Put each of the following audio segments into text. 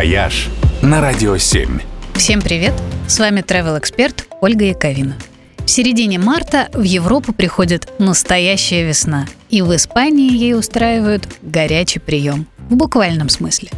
«Вояж» на Радио 7. Всем привет! С вами travel эксперт Ольга Яковина. В середине марта в Европу приходит настоящая весна, и в Испании ей устраивают горячий прием. В буквальном смысле.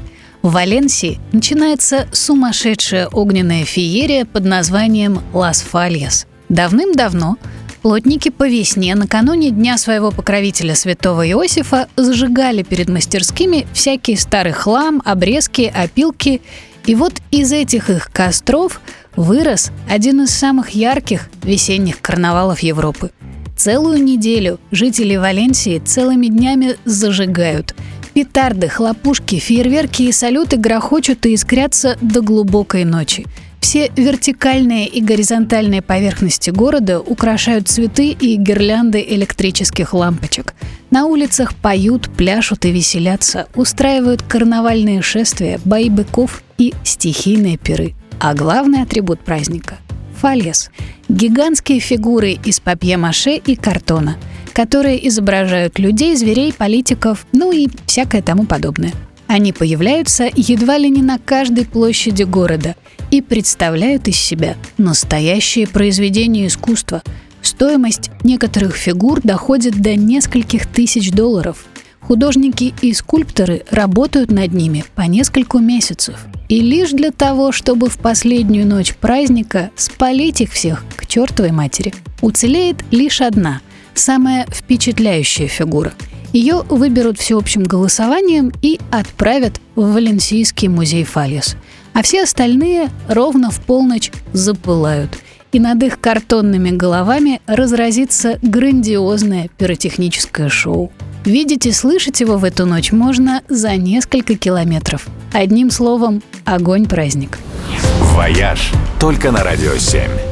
В Валенсии начинается сумасшедшая огненная феерия под названием «Лас Фальяс». Давным-давно Плотники по весне, накануне дня своего покровителя святого Иосифа, зажигали перед мастерскими всякий старый хлам, обрезки, опилки. И вот из этих их костров вырос один из самых ярких весенних карнавалов Европы. Целую неделю жители Валенсии целыми днями зажигают. Петарды, хлопушки, фейерверки и салюты грохочут и искрятся до глубокой ночи – все вертикальные и горизонтальные поверхности города украшают цветы и гирлянды электрических лампочек. На улицах поют, пляшут и веселятся, устраивают карнавальные шествия, бои быков и стихийные пиры. А главный атрибут праздника – фалес – гигантские фигуры из папье-маше и картона, которые изображают людей, зверей, политиков, ну и всякое тому подобное. Они появляются едва ли не на каждой площади города и представляют из себя настоящее произведение искусства. Стоимость некоторых фигур доходит до нескольких тысяч долларов. Художники и скульпторы работают над ними по несколько месяцев. И лишь для того, чтобы в последнюю ночь праздника спалить их всех к чертовой матери. Уцелеет лишь одна, самая впечатляющая фигура. Ее выберут всеобщим голосованием и отправят в Валенсийский музей Фалес – а все остальные ровно в полночь запылают. И над их картонными головами разразится грандиозное пиротехническое шоу. Видеть и слышать его в эту ночь можно за несколько километров. Одним словом, огонь-праздник. «Вояж» только на «Радио 7».